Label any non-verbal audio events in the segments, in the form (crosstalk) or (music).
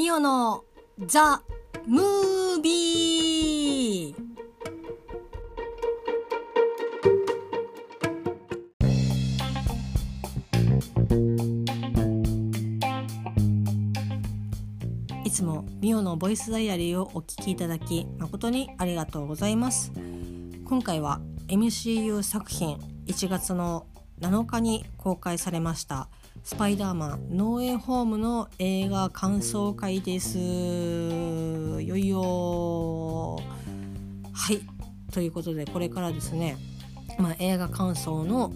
ミオのザ・ムービーいつもミオのボイスダイアリーをお聞きいただき誠にありがとうございます。今回は MCU 作品1月の7日に公開されましたスパイダーマンノーエホームの映画感想会です。よいよはい。ということでこれからですね、まあ、映画感想の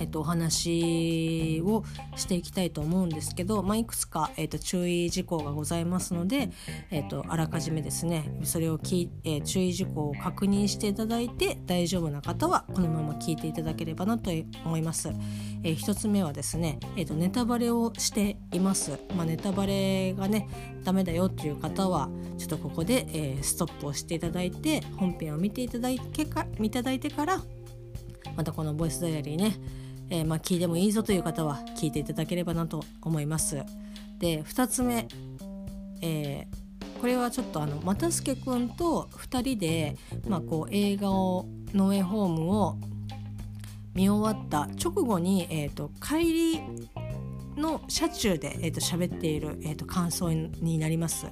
えっと、お話をしていきたいと思うんですけど、まあ、いくつか、えっと、注意事項がございますので、えっと、あらかじめですねそれをき、えー、注意事項を確認していただいて大丈夫な方はこのまま聞いていただければなと思います。え、1つ目はですね、えっと、ネタバレをしています。まあ、ネタバレがねダメだよっていう方はちょっとここで、えー、ストップをしていただいて本編を見ていただいてかいただいてからまたこのボイスダイアリーねえー、まあ、聞いてもいいぞという方は聞いていただければなと思います。で2つ目、えー、これはちょっとあの又助君と2人で、まあ、こう映画を「ノーエホーム」を見終わった直後に、えーと、帰りの車中で、えーと、喋っている、えーと、感想になります、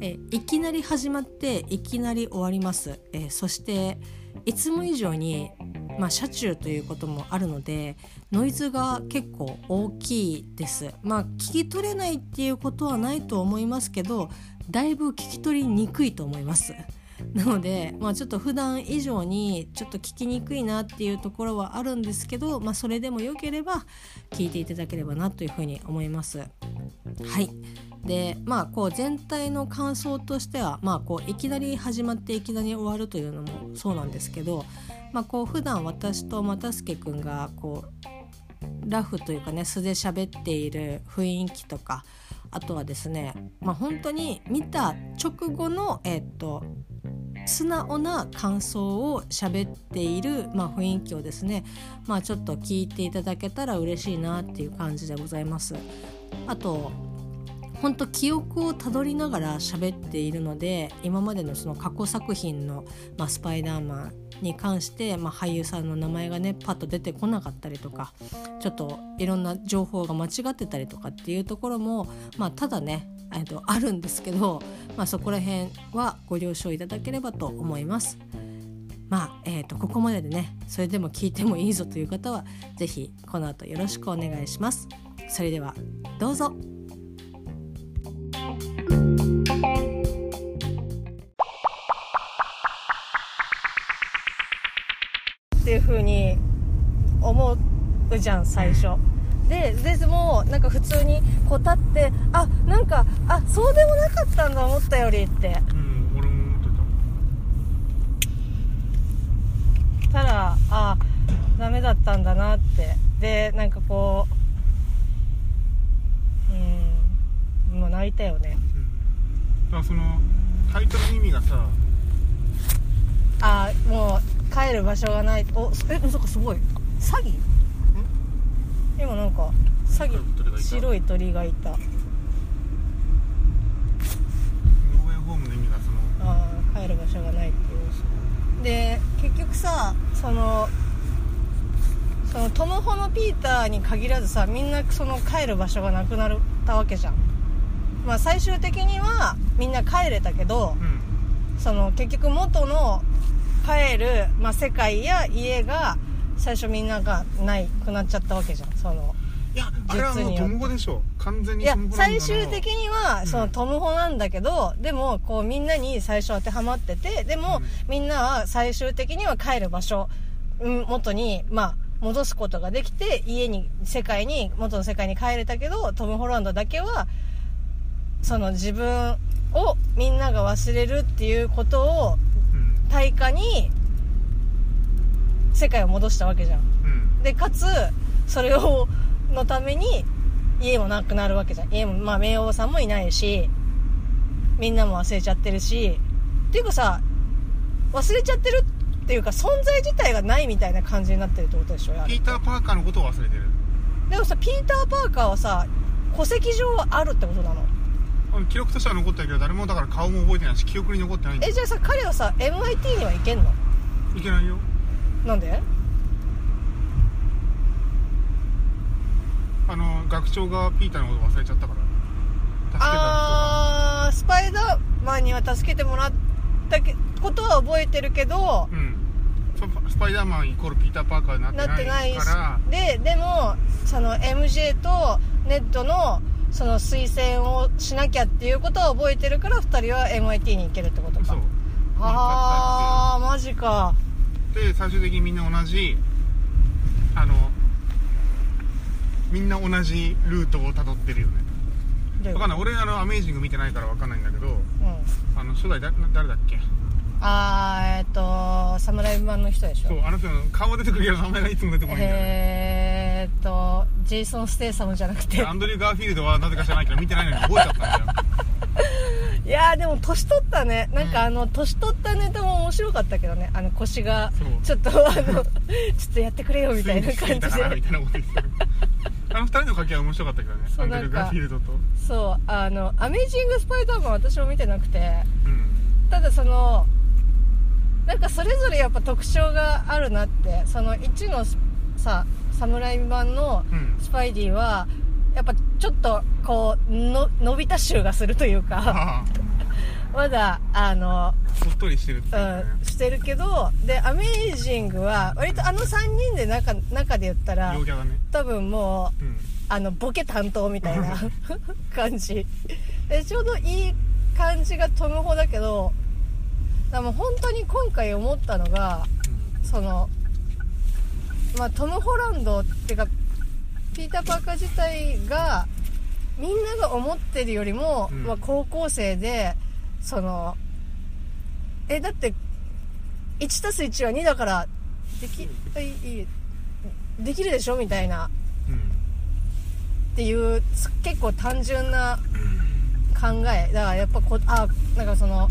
えー、いきなり始まっていきなり終わります、えー、そしていつも以上にまあ、車中ということもあるのでノイズが結構大きいです。まあ聞き取れないっていうことはないと思いますけどだいぶ聞き取りにくいと思います。なので、まあ、ちょっと普段以上にちょっと聞きにくいなっていうところはあるんですけど、まあ、それでもよければ聞いていただければなというふうに思います。はいでまあこう全体の感想としては、まあ、こういきなり始まっていきなり終わるというのもそうなんですけど、まあ、こう普段私と又助君がこうラフというかね素で喋っている雰囲気とかあとはですね、まあ、本当に見た直後の、え、っと素直な感想を喋っている、まあ、雰囲気をですね、まあ、ちょっと聞いていただけたら嬉しいなっていう感じでございます。あと本当記憶をたどりながら喋っているので今までのその過去作品の、まあ、スパイダーマンに関して、まあ、俳優さんの名前がねパッと出てこなかったりとかちょっといろんな情報が間違ってたりとかっていうところも、まあ、ただねえとあるんですけど、まあ、そこら辺はご了承いただければと思います。まあえーと、ここまででねそれでも聞いてもいいぞという方は是非この後よろしくお願いします。それではどうぞ。うじゃん最初。ででもなんか普通にこう立ってあなんかあそうでもなかったんだ思ったよりって。うん俺も思ってた。らあダメだったんだなって。でなんかこううんもう泣いたよね、うん、だからそのタイトルの意味がさあもう帰る場所がない。おえそっかすごい。詐欺？今なんか詐欺白い鳥がいた。農園ホームの意味がそのああ帰る場所がないっていう。で結局さそのそのトム・ホのピーターに限らずさみんなその帰る場所がなくなったわけじゃん。まあ最終的にはみんな帰れたけど、うん、その結局元の帰る、まあ、世界や家が最初みんながないくなっちゃったわけじゃん。そのいやあれはもうトムホでしょ。完全にいや最終的にはそのトムホなんだけど、うん、でもこうみんなに最初当てはまっててでも、うん、みんなは最終的には帰る場所元にまあ戻すことができて家に世界に元の世界に帰れたけどトム・ホランドだけはその自分をみんなが忘れるっていうことを対価に世界を戻したわけじゃん、うん、でかつそれをのために家もなくなるわけじゃん。家もまあ冥王さんもいないしみんなも忘れちゃってるしっていうかさ忘れちゃってるっていうか存在自体がないみたいな感じになってるってことでしょピーター・パーカーのことを忘れてる。でもさピーター・パーカーはさ戸籍上はあるってことなの。あ記録としては残ってるけど誰もだから顔も覚えてないし記憶に残ってないえじゃあさ彼はさ MIT には行けんの？いけないよなんで？あの学長がピーターのこと忘れちゃったから。助けたあースパイダーマンには助けてもらったけことは覚えてるけどうん。ススパイダーマンイコールピーター・パーカーになってないから。ででもその MJ とネットのその推薦をしなきゃっていうことは覚えてるから2人は MIT に行けるってことか。そう。ああマジかで最終的にみんな同じあのみんな同じルートをたどってるよね。どういうわかんない。俺あのアメージング見てないからわかんないんだけどうん。あの初代だ誰だっけ？あーえっ、と侍版の人でしょ。そうあの人の顔は出てくるけど名前がいつも出てこないんだよね。えーっとジェイソン・ステイサムじゃなくて。アンドリュー・ガーフィールドはなぜか知らないけど見てないのに覚えちゃったんだよいやーでも年取ったね。なんかあの年取ったネタも面白かったけどね。あの腰がちょっとあの (laughs) ちょっとやってくれよみたいな感じで。あの二人の掛け合い面白かったけどね。そうアンドリュー・ガーフィールドと。そうあの「アメイジング・スパイダーマン」私も見てなくてうん。ただそのなんかそれぞれやっぱ特徴があるなって。その1のさ侍版のうん。スパイディはやっぱちょっとこうの伸びた臭がするというか。(laughs) まだあのそっとりしてるっていう。ねうん、してるけどでアメイジングは割とあの3人で中中で言ったらね。多分もううん。あのボケ担当みたいな (laughs) 感じ。でちょうどいい感じがトム・ホだけどだからもう本当に今回思ったのがそのまあトム・ホランドっていうかピーター・パーカー自体がみんなが思ってるよりも、うん。まあ、高校生でそのえだって1たす1は2だからできいいできるでしょみたいな。うん。っていうつ結構単純な考え。だからやっぱこあなんかその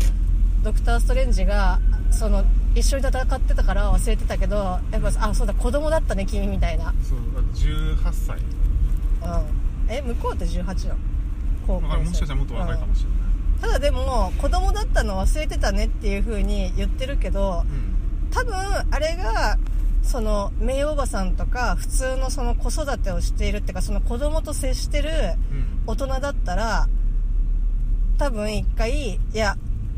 ドクター・ストレンジがその一緒に戦ってたから忘れてたけどやっぱあそうだ子供だったね君みたいな。そうだって18歳。うん。え向こうって18なの？高だからもしかしたらもっと若いかもしれない。うん。ただでも子供だったの忘れてたねっていう風に言ってるけどうん。多分あれがその名誉おばさんとか普通のその子育てをしているっていうかその子供と接してるうん。大人だったら多分一回いや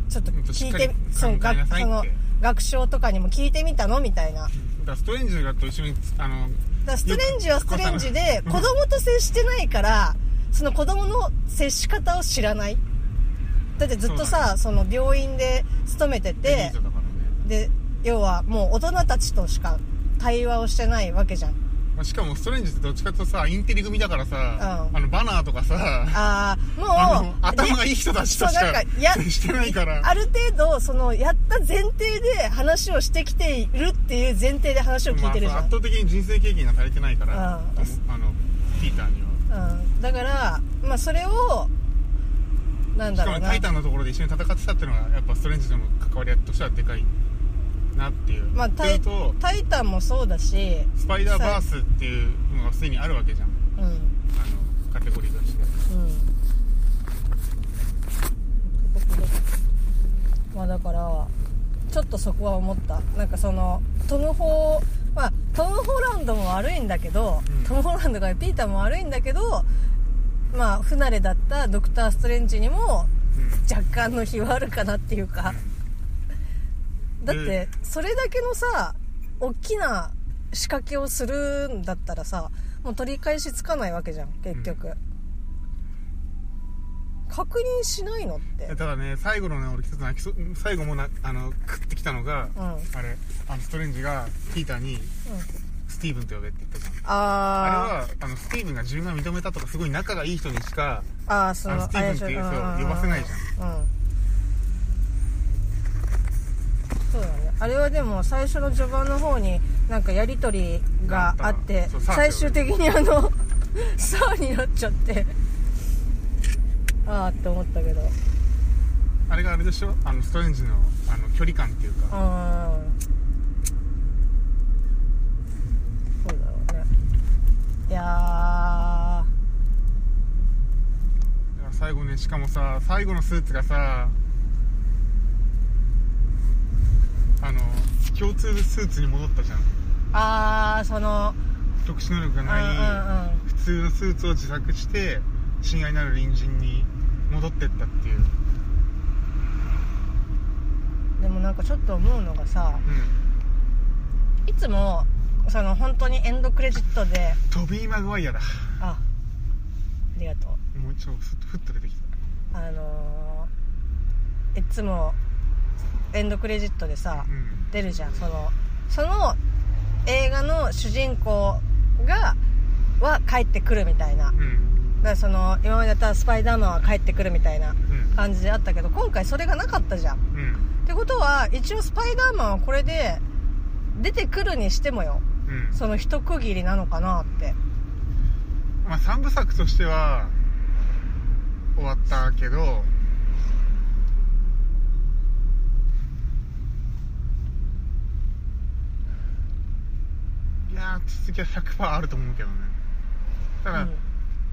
ちょっと聞いてその考えなさいって。学その学長とかにも聞いてみたのみたいな。だかだからストレンジがと一緒にあのらストレンジはストレンジでうん。子供と接してないからその子供の接し方を知らない。だってずっとさその病院で勤めててね。で要はもう大人たちとしか対話をしてないわけじゃんまあしかもストレンジってどっちかとさインテリ組だからさ、うん。あのバナーとかさああもう頭がいい人たちとしそうなんかかや接してないから。ある程度そのやった前提で話をしてきているっていう前提で話を聞いてるじゃん、まあ、圧倒的に人生経験が足りてないから、あのピーターには。うん、だからまあそれをなんしかもだろうな。タイタンのところで一緒に戦ってたっていうのがやっぱストレンジとの関わりとしてはでかいなっていう、まあタイタイタンもそうだしスパイダーバースっていうのがすでにあるわけじゃん。うん。うんあのカテゴリーとして。まあだからちょっとそこは思った。なんかそのトム・ホーまあトム・ホランドも悪いんだけど、うん。トム・ホランドがピーターも悪いんだけどまあ不慣れだったドクター・ストレンジにもうん。若干の日はあるかなっていうかだってそれだけのさ大きな仕掛けをするんだったらさもう取り返しつかないわけじゃん結局、確認しないのって。ただね最後のね俺一つ泣きそう最後もなあのクッてきたのが、うん。あれあのストレンジがピーターにうん。スティーブンと呼べって言ったじゃん。ああれはあのスティーブンが自分が認めたとかすごい仲がいい人にしかああスティーブンっていうあれでしょそう呼ばせないじゃん。うんそうだねあれはでも最初の序盤の方になんかやり取りがあって最終的にあの (laughs) サーになっちゃって。ああって思ったけど。うんあれがあれでしょ？あのストレンジのあの距離感っていうか、そうだろうね。いや最後ねしかもさ最後のスーツがさあの共通スーツに戻ったじゃん。ああその特殊能力がうんない、うん。普通のスーツを自作して親愛なる隣人に戻ってったっていう、うんでもなんかちょっと思うのがさうん、いつもその本当にエンドクレジットでトビー・マグワイアだ。あありがとう。もう一度ふっふっと出てきた。あのーいつもエンドクレジットでさ、うん。出るじゃん。そのその映画の主人公がは帰ってくるみたいな。だかうんらその今までだったらスパイダーマンは帰ってくるみたいなうん。感じであったけど今回それがなかったじゃん。うん。ってことは一応スパイダーマンはこれで出てくるにしてもよ。うん。その一区切りなのかなって。まあ3部作としては終わったけどいやー続きは100%あると思うけどね。ただ、うん。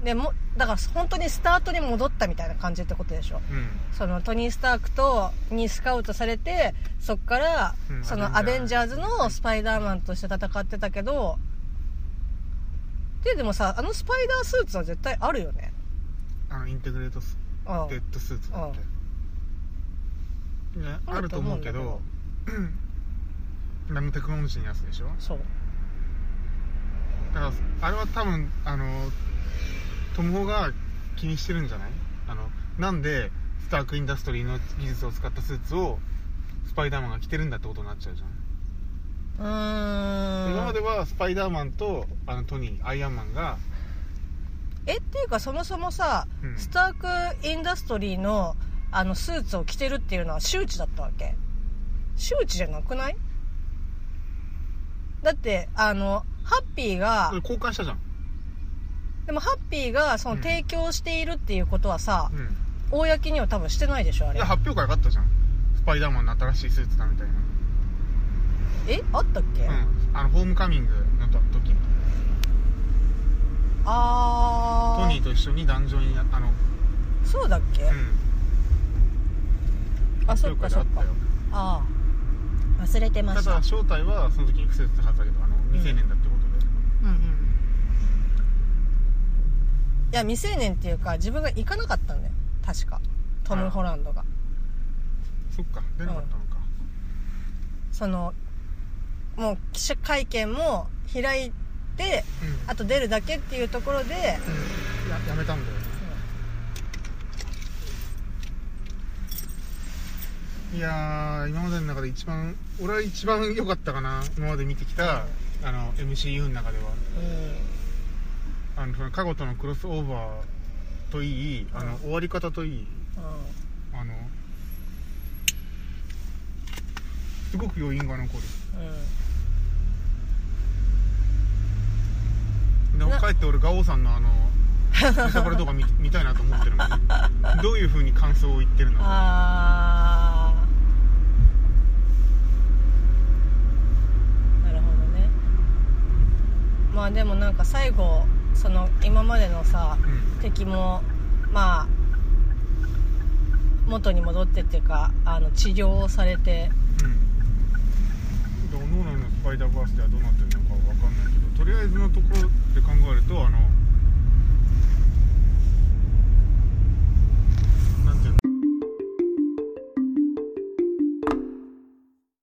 でもだから本当にスタートに戻ったみたいな感じってことでしょ。うん。そのトニー・スタークとにスカウトされてそっからうんそのアベンジャーズのスパイダーマンとして戦ってたけどででもさあのスパイダースーツは絶対あるよね。あのインテグレートスうん。デッドスーツだっけいやあると思うけどナノ (clears throat) テクノロジーのやつでしょ？そうだからあれは多分あのトム・ホが気にしてるんじゃない？あのなんでスターク・インダストリーの技術を使ったスーツをスパイダーマンが着てるんだってことになっちゃうじゃん、うーん。今まではスパイダーマンとあのトニーアイアンマンがえっていうかそもそもさ、うん。スターク・インダストリーのあのスーツを着てるっていうのは周知だったわけ？周知じゃなくない？だってあのハッピーが交換したじゃん、でもハッピーがそのうん。提供しているっていうことはさ、うん、公には多分してないでしょあれ。いや発表会があったじゃん。スパイダーマンの新しいスーツだみたいなえ？あったっけ、うん。あのホームカミングのと時あー。トニーと一緒に壇上にあのそうだっけ、うん。あそっかそっか。あああ忘れてました。ただ正体はその時に伏せてたはずだけどあの未成年だうんうんいや未成年っていうか自分が行かなかったんだよ。確か。トム・ホランドが。そっか。出なかったのか、そのもう記者会見も開いてうん。あと出るだけっていうところでうん。ややめたんだよいやー今までの中で一番俺は一番良かったかな今まで見てきたあの MCU の中では。うん。あのその過去とのクロスオーバーといいあの終わり方といい。あのすごく余韻が残る。でも帰って俺ガオさんのあのネタバレ動画見 (laughs) 見たいなと思ってるのどういう風に感想を言ってるのかああなるほどねまあでもなんか最後その今までのさうん。敵もまあ元に戻ってっていうかあの治療をされてうん。だからノーランのスパイダーバースではどうなってるのかわかんないけどとりあえずのところで考えるとあの